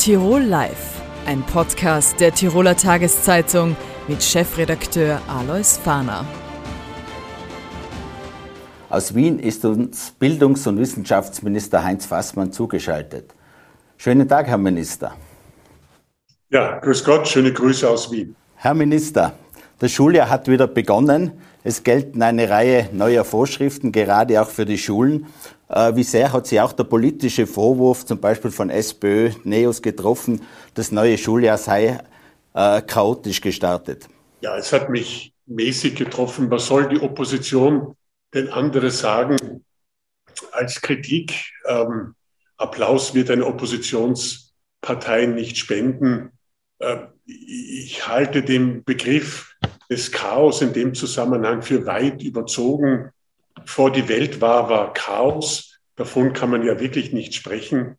Tirol Live, ein Podcast der Tiroler Tageszeitung mit Chefredakteur Alois Fahner. Aus Wien ist uns Bildungs- und Wissenschaftsminister Heinz Fassmann zugeschaltet. Schönen Tag, Herr Minister. Ja, grüß Gott, schöne Grüße aus Wien. Herr Minister, das Schuljahr hat wieder begonnen. Es gelten eine Reihe neuer Vorschriften, gerade auch für die Schulen. Äh, wie sehr hat Sie auch der politische Vorwurf, zum Beispiel von SPÖ, NEOS getroffen, das neue Schuljahr sei äh, chaotisch gestartet? Ja, es hat mich mäßig getroffen. Was soll die Opposition denn anderes sagen als Kritik? Ähm, Applaus wird eine Oppositionspartei nicht spenden. Äh, ich halte den Begriff des Chaos in dem Zusammenhang für weit überzogen. Vor die Welt war, war Chaos. Davon kann man ja wirklich nicht sprechen.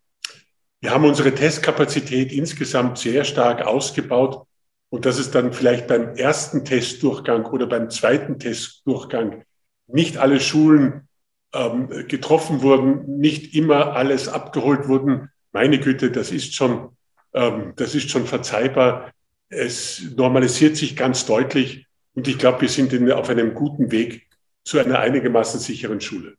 Wir haben unsere Testkapazität insgesamt sehr stark ausgebaut. Und dass es dann vielleicht beim ersten Testdurchgang oder beim zweiten Testdurchgang nicht alle Schulen ähm, getroffen wurden, nicht immer alles abgeholt wurden. Meine Güte, das ist schon, ähm, das ist schon verzeihbar. Es normalisiert sich ganz deutlich und ich glaube, wir sind in, auf einem guten Weg zu einer einigermaßen sicheren Schule.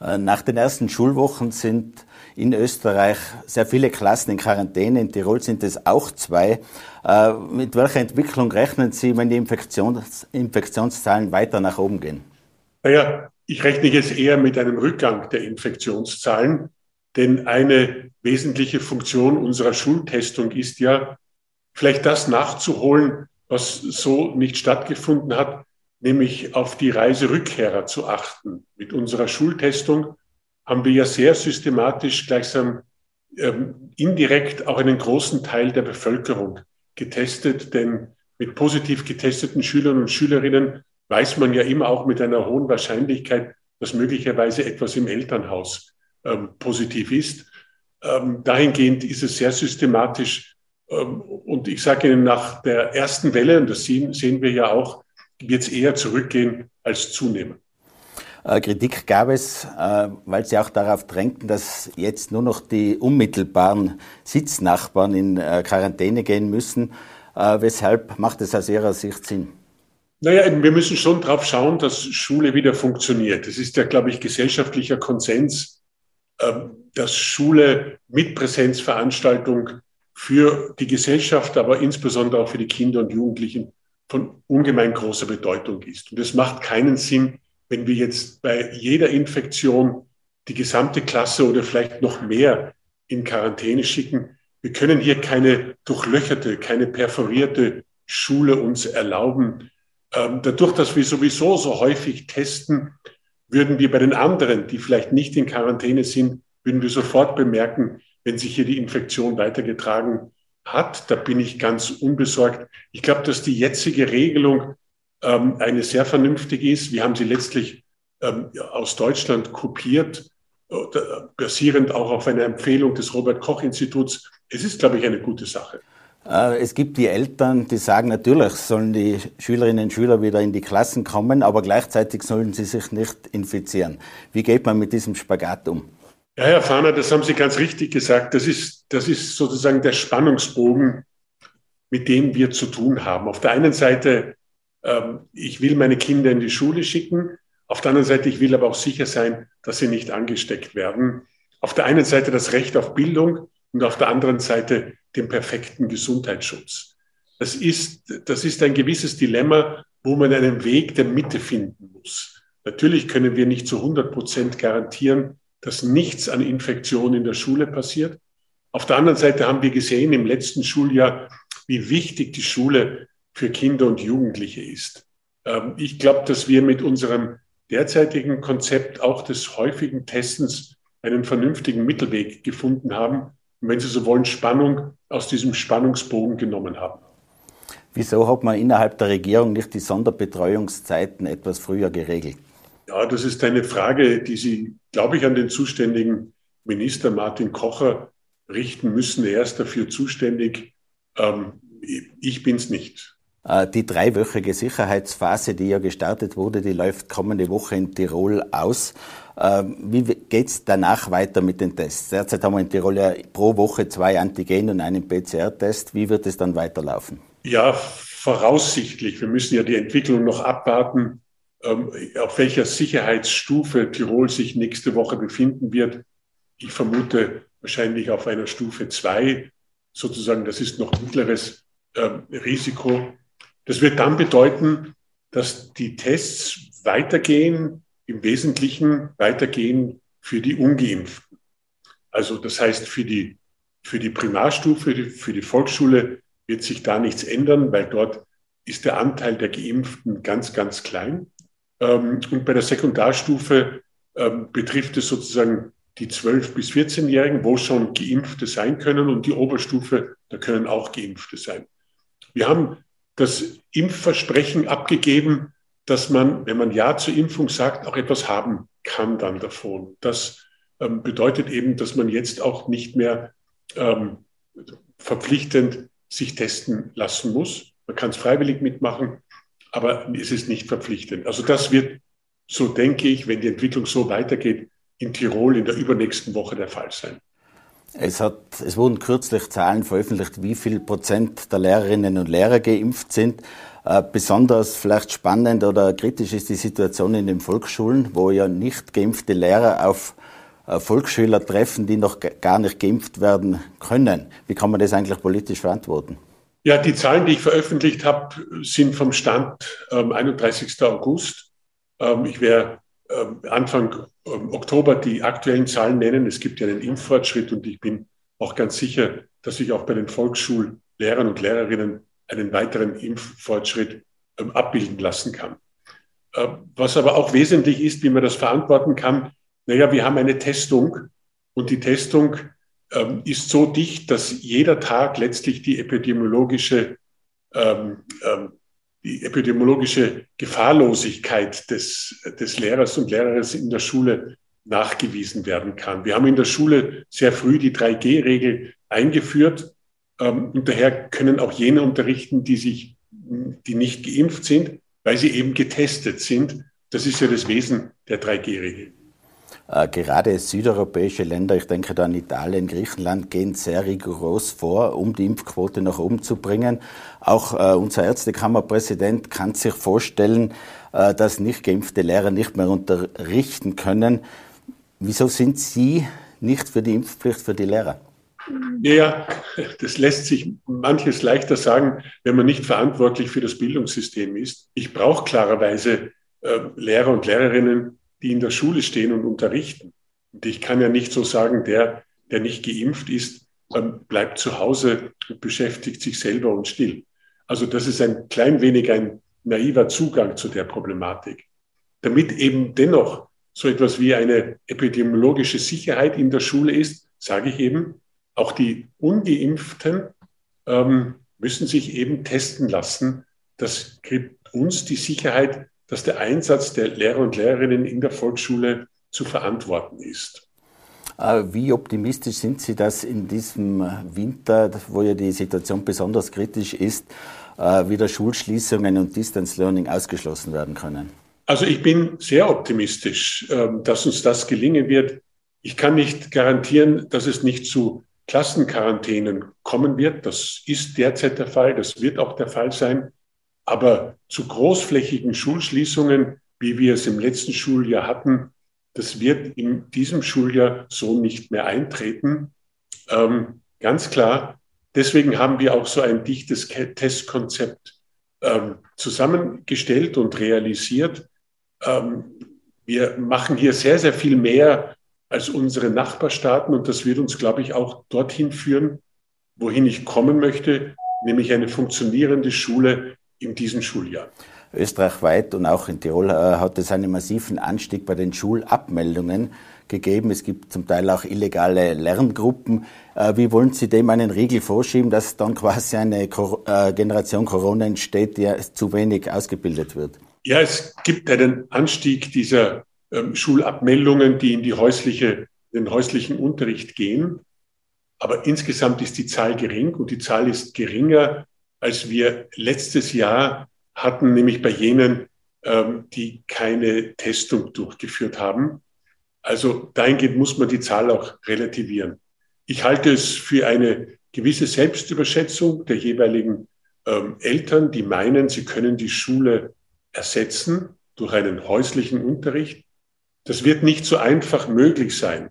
Äh, nach den ersten Schulwochen sind in Österreich sehr viele Klassen in Quarantäne. In Tirol sind es auch zwei. Äh, mit welcher Entwicklung rechnen Sie, wenn die Infektions Infektionszahlen weiter nach oben gehen? Naja, ich rechne jetzt eher mit einem Rückgang der Infektionszahlen, denn eine wesentliche Funktion unserer Schultestung ist ja, vielleicht das nachzuholen, was so nicht stattgefunden hat, nämlich auf die Reiserückkehrer zu achten. Mit unserer Schultestung haben wir ja sehr systematisch gleichsam ähm, indirekt auch einen großen Teil der Bevölkerung getestet, denn mit positiv getesteten Schülern und Schülerinnen weiß man ja immer auch mit einer hohen Wahrscheinlichkeit, dass möglicherweise etwas im Elternhaus ähm, positiv ist. Ähm, dahingehend ist es sehr systematisch. Ähm, und ich sage Ihnen, nach der ersten Welle, und das sehen, sehen wir ja auch, wird es eher zurückgehen als zunehmen. Äh, Kritik gab es, äh, weil Sie auch darauf drängten, dass jetzt nur noch die unmittelbaren Sitznachbarn in äh, Quarantäne gehen müssen. Weshalb macht es aus Ihrer Sicht Sinn? Naja, wir müssen schon darauf schauen, dass Schule wieder funktioniert. Es ist ja, glaube ich, gesellschaftlicher Konsens, ähm, dass Schule mit Präsenzveranstaltung für die Gesellschaft, aber insbesondere auch für die Kinder und Jugendlichen von ungemein großer Bedeutung ist. Und es macht keinen Sinn, wenn wir jetzt bei jeder Infektion die gesamte Klasse oder vielleicht noch mehr in Quarantäne schicken. Wir können hier keine durchlöcherte, keine perforierte Schule uns erlauben, ähm, dadurch, dass wir sowieso so häufig testen, würden wir bei den anderen, die vielleicht nicht in Quarantäne sind, würden wir sofort bemerken, wenn sich hier die Infektion weitergetragen hat. Da bin ich ganz unbesorgt. Ich glaube, dass die jetzige Regelung ähm, eine sehr vernünftige ist. Wir haben sie letztlich ähm, aus Deutschland kopiert, äh, basierend auch auf einer Empfehlung des Robert Koch Instituts. Es ist, glaube ich, eine gute Sache. Äh, es gibt die Eltern, die sagen, natürlich sollen die Schülerinnen und Schüler wieder in die Klassen kommen, aber gleichzeitig sollen sie sich nicht infizieren. Wie geht man mit diesem Spagat um? Ja, Herr Fahner, das haben Sie ganz richtig gesagt. Das ist, das ist sozusagen der Spannungsbogen, mit dem wir zu tun haben. Auf der einen Seite, ähm, ich will meine Kinder in die Schule schicken. Auf der anderen Seite, ich will aber auch sicher sein, dass sie nicht angesteckt werden. Auf der einen Seite das Recht auf Bildung und auf der anderen Seite den perfekten Gesundheitsschutz. Das ist, das ist ein gewisses Dilemma, wo man einen Weg der Mitte finden muss. Natürlich können wir nicht zu 100 Prozent garantieren, dass nichts an Infektion in der Schule passiert. Auf der anderen Seite haben wir gesehen im letzten Schuljahr, wie wichtig die Schule für Kinder und Jugendliche ist. Ähm, ich glaube, dass wir mit unserem derzeitigen Konzept auch des häufigen Testens einen vernünftigen Mittelweg gefunden haben, und wenn Sie so wollen, Spannung aus diesem Spannungsbogen genommen haben. Wieso hat man innerhalb der Regierung nicht die Sonderbetreuungszeiten etwas früher geregelt? Ja, das ist eine Frage, die Sie, glaube ich, an den zuständigen Minister Martin Kocher richten müssen. Er ist dafür zuständig. Ähm, ich bin es nicht. Äh, die dreiwöchige Sicherheitsphase, die ja gestartet wurde, die läuft kommende Woche in Tirol aus. Äh, Ähm, wie geht es danach weiter mit den Tests? Derzeit haben wir in Tirol ja pro Woche zwei Antigen- und einen PCR-Test. Wie wird es dann weiterlaufen? Ja, voraussichtlich. Wir müssen ja die Entwicklung noch abwarten, auf welcher Sicherheitsstufe Tirol sich nächste Woche befinden wird. Ich vermute wahrscheinlich auf einer Stufe 2, sozusagen, das ist noch mittleres ähm, Risiko. Das wird dann bedeuten, dass die Tests weitergehen, im Wesentlichen weitergehen für die Ungeimpften. Also das heißt, für die, für die Primarstufe, für die Volksschule wird sich da nichts ändern, weil dort ist der Anteil der Geimpften ganz, ganz klein. Ähm, und bei der Sekundarstufe ähm, betrifft es sozusagen die 12- bis 14-Jährigen, wo schon Geimpfte sein können und die Oberstufe, da können auch Geimpfte sein. Wir haben das Impfversprechen abgegeben, dass man, wenn man Ja zur Impfung sagt, auch etwas haben kann dann davon. Das ähm, bedeutet eben, dass man jetzt auch nicht mehr ähm, verpflichtend sich testen lassen muss. Man kann es freiwillig mitmachen, aber es ist nicht verpflichtend. Also das wird, so denke ich, wenn die Entwicklung so weitergeht, in Tirol in der übernächsten Woche der Fall sein. Es, hat, es wurden kürzlich Zahlen veröffentlicht, wie viel Prozent der Lehrerinnen und Lehrer geimpft sind. Äh, besonders vielleicht spannend oder kritisch ist die Situation in den Volksschulen, wo ja nicht geimpfte Lehrer auf äh, Volksschüler treffen, die noch gar nicht geimpft werden können. Wie kann man das eigentlich politisch verantworten? Ja, die Zahlen, die ich veröffentlicht habe, sind vom Stand ähm, 31. August. Ähm, ich werde ähm, Anfang ähm, Oktober die aktuellen Zahlen nennen. Es gibt ja einen Impffortschritt und ich bin auch ganz sicher, dass sich auch bei den Volksschullehrern und Lehrerinnen einen weiteren Impffortschritt ähm, abbilden lassen kann. Was aber auch wesentlich ist, wie man das verantworten kann, naja, wir haben eine Testung und die Testung ist so dicht, dass jeder Tag letztlich die epidemiologische ähm, ähm, die epidemiologische Gefahrlosigkeit des, des Lehrers und Lehrerinnen in der Schule nachgewiesen werden kann. Wir haben in der Schule sehr früh die 3G-Regel eingeführt ähm, und daher können auch jene unterrichten, die sich, die nicht geimpft sind, weil sie eben getestet sind. Das ist ja das Wesen der 3G-Regel. Äh, gerade südeuropäische Länder, ich denke da an Italien, Griechenland, gehen sehr rigoros vor, um die Impfquote nach oben zu bringen. Auch äh, unser Ärztekammerpräsident kann sich vorstellen, äh, dass nicht geimpfte Lehrer nicht mehr unterrichten können. Wieso sind Sie nicht für die Impfpflicht für die Lehrer? Ja, das lässt sich manches leichter sagen, wenn man nicht verantwortlich für das Bildungssystem ist. Ich brauche klarerweise Lehrer und Lehrerinnen, die in der Schule stehen und unterrichten. Und ich kann ja nicht so sagen, der, der nicht geimpft ist, ähm, bleibt zu Hause und beschäftigt sich selber und still. Also das ist ein klein wenig ein naiver Zugang zu der Problematik. Damit eben dennoch so etwas wie eine epidemiologische Sicherheit in der Schule ist, sage ich eben, auch die ungeimpften ähm, müssen sich eben testen lassen. Das gibt uns die Sicherheit, dass der Einsatz der Lehrer und Lehrerinnen in der Volksschule zu verantworten ist. Äh, wie optimistisch sind Sie, dass in diesem Winter, wo ja die Situation besonders kritisch ist, äh, wieder Schulschließungen und Distance Learning ausgeschlossen werden können? Also ich bin sehr optimistisch, ähm, dass uns das gelingen wird. Ich kann nicht garantieren, dass es nicht zu Klassenquarantänen kommen wird. Das ist derzeit der Fall, das wird auch der Fall sein. Aber zu großflächigen Schulschließungen, wie wir es im letzten Schuljahr hatten, das wird in diesem Schuljahr so nicht mehr eintreten. Ähm, ganz klar. Deswegen haben wir auch so ein dichtes Testkonzept ähm, zusammengestellt und realisiert. Ähm, wir machen hier sehr, sehr viel mehr als unsere Nachbarstaaten und das wird uns, glaube ich, auch dorthin führen, wohin ich kommen möchte, nämlich eine funktionierende Schule in diesem Schuljahr. Österreichweit und auch in Tirol äh, hat es einen massiven Anstieg bei den Schulabmeldungen gegeben. Es gibt zum Teil auch illegale Lerngruppen. Äh, wie wollen Sie dem einen Riegel vorschieben, dass dann quasi eine äh, Generation Corona entsteht, die zu wenig ausgebildet wird? Ja, es gibt einen Anstieg dieser ähm, Schulabmeldungen, die in die häusliche, den häuslichen Unterricht gehen. Aber insgesamt ist die Zahl gering und die Zahl ist geringer als wir letztes Jahr hatten, nämlich bei jenen, ähm, die keine Testung durchgeführt haben. Also dahingehend muss man die Zahl auch relativieren. Ich halte es für eine gewisse Selbstüberschätzung der jeweiligen ähm, Eltern, die meinen, sie können die Schule ersetzen durch einen häuslichen Unterricht. Das wird nicht so einfach möglich sein.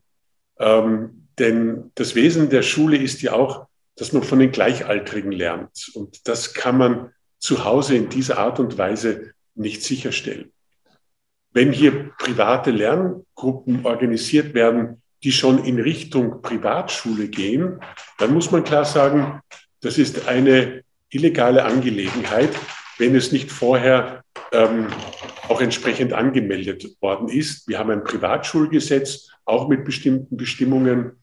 Ähm, denn das Wesen der Schule ist ja auch, dass man von den Gleichaltrigen lernt. Und das kann man zu Hause in dieser Art und Weise nicht sicherstellen. Wenn hier private Lerngruppen organisiert werden, die schon in Richtung Privatschule gehen, dann muss man klar sagen, das ist eine illegale Angelegenheit, wenn es nicht vorher ähm, auch entsprechend angemeldet worden ist. Wir haben ein Privatschulgesetz, auch mit bestimmten Bestimmungen.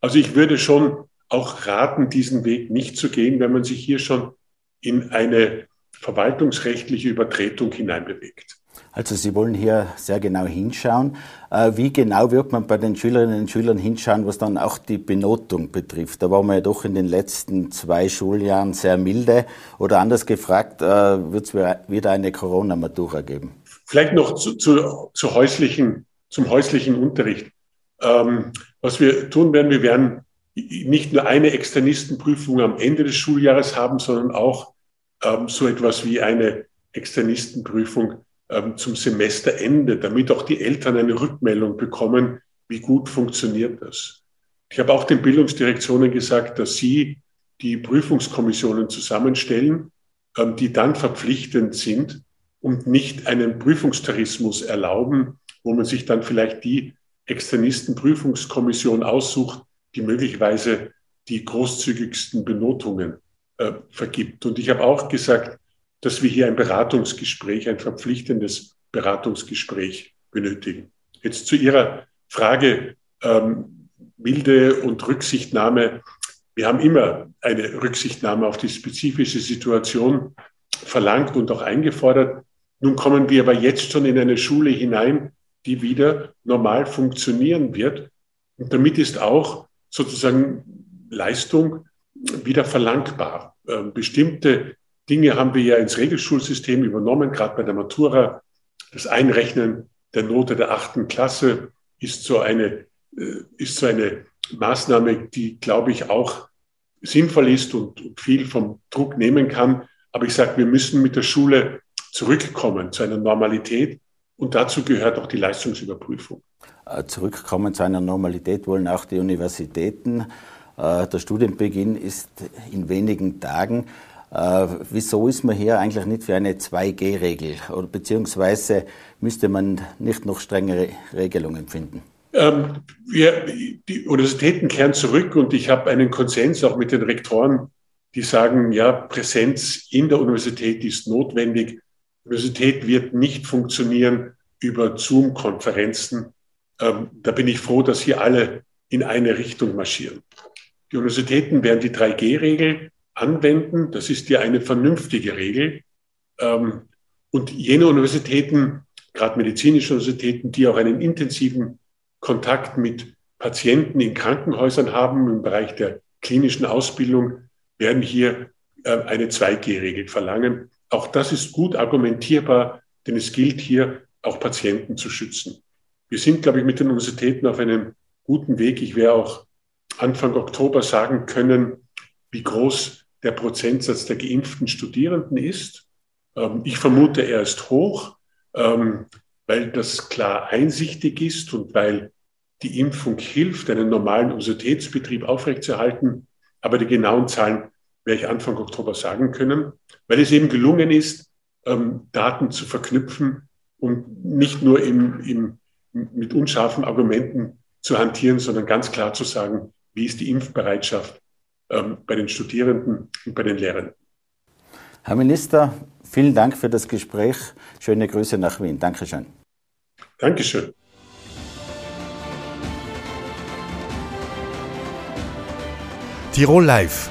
Also ich würde schon auch raten, diesen Weg nicht zu gehen, wenn man sich hier schon in eine verwaltungsrechtliche Übertretung hineinbewegt. Also Sie wollen hier sehr genau hinschauen. Äh, wie genau wird man bei den Schülerinnen und Schülern hinschauen, was dann auch die Benotung betrifft? Da waren wir ja doch in den letzten zwei Schuljahren sehr milde. Oder anders gefragt, äh, wird es wieder eine Corona-Matura geben? Vielleicht noch zu, zu, zu häuslichen, zum häuslichen Unterricht. Ähm, was wir tun werden, wir werden nicht nur eine Externistenprüfung am Ende des Schuljahres haben, sondern auch ähm, so etwas wie eine Externistenprüfung ähm, zum Semesterende, damit auch die Eltern eine Rückmeldung bekommen, wie gut funktioniert das. Ich habe auch den Bildungsdirektionen gesagt, dass sie die Prüfungskommissionen zusammenstellen, ähm, die dann verpflichtend sind und nicht einen Prüfungstourismus erlauben, wo man sich dann vielleicht die Externistenprüfungskommission aussucht, die möglicherweise die großzügigsten Benotungen äh, vergibt. Und ich habe auch gesagt, dass wir hier ein Beratungsgespräch, ein verpflichtendes Beratungsgespräch benötigen. Jetzt zu Ihrer Frage ähm, Milde und Rücksichtnahme. Wir haben immer eine Rücksichtnahme auf die spezifische Situation verlangt und auch eingefordert. Nun kommen wir aber jetzt schon in eine Schule hinein, die wieder normal funktionieren wird. Und damit ist auch sozusagen Leistung wieder verlangbar. Ähm, bestimmte Dinge haben wir ja ins Regelschulsystem übernommen, gerade bei der Matura. Das Einrechnen der Note der achten Klasse ist so eine, äh, ist so eine Maßnahme, die, glaube ich, auch sinnvoll ist und viel vom Druck nehmen kann. Aber ich sage, wir müssen mit der Schule zurückkommen zu einer Normalität. Und dazu gehört auch die Leistungsüberprüfung. Äh, zurückkommen zu einer Normalität wollen auch die Universitäten. Äh, der Studienbeginn ist in wenigen Tagen. Äh, wieso ist man hier eigentlich nicht für eine 2G-Regel? Oder beziehungsweise müsste man nicht noch strengere Regelungen finden? Ähm, wir, die Universitäten kehren zurück und ich habe einen Konsens auch mit den Rektoren, die sagen, ja, Präsenz in der Universität ist notwendig. Universität wird nicht funktionieren über Zoom-Konferenzen. Ähm, da bin ich froh, dass hier alle in eine Richtung marschieren. Die Universitäten werden die 3G-Regel anwenden. Das ist ja eine vernünftige Regel. Ähm, und jene Universitäten, gerade medizinische Universitäten, die auch einen intensiven Kontakt mit Patienten in Krankenhäusern haben im Bereich der klinischen Ausbildung, werden hier äh, eine 2G-Regel verlangen. Auch das ist gut argumentierbar, denn es gilt hier auch Patienten zu schützen. Wir sind, glaube ich, mit den Universitäten auf einem guten Weg. Ich werde auch Anfang Oktober sagen können, wie groß der Prozentsatz der geimpften Studierenden ist. Ähm, ich vermute, er ist hoch, ähm, weil das klar einsichtig ist und weil die Impfung hilft, einen normalen Universitätsbetrieb aufrechtzuerhalten. Aber die genauen Zahlen werde ich Anfang Oktober sagen können, weil es eben gelungen ist, ähm, Daten zu verknüpfen und nicht nur im, im, mit unscharfen Argumenten zu hantieren, sondern ganz klar zu sagen, wie ist die Impfbereitschaft ähm, bei den Studierenden und bei den Lehrern. Herr Minister, vielen Dank für das Gespräch. Schöne Grüße nach Wien. Dankeschön. Dankeschön. Tirol Live,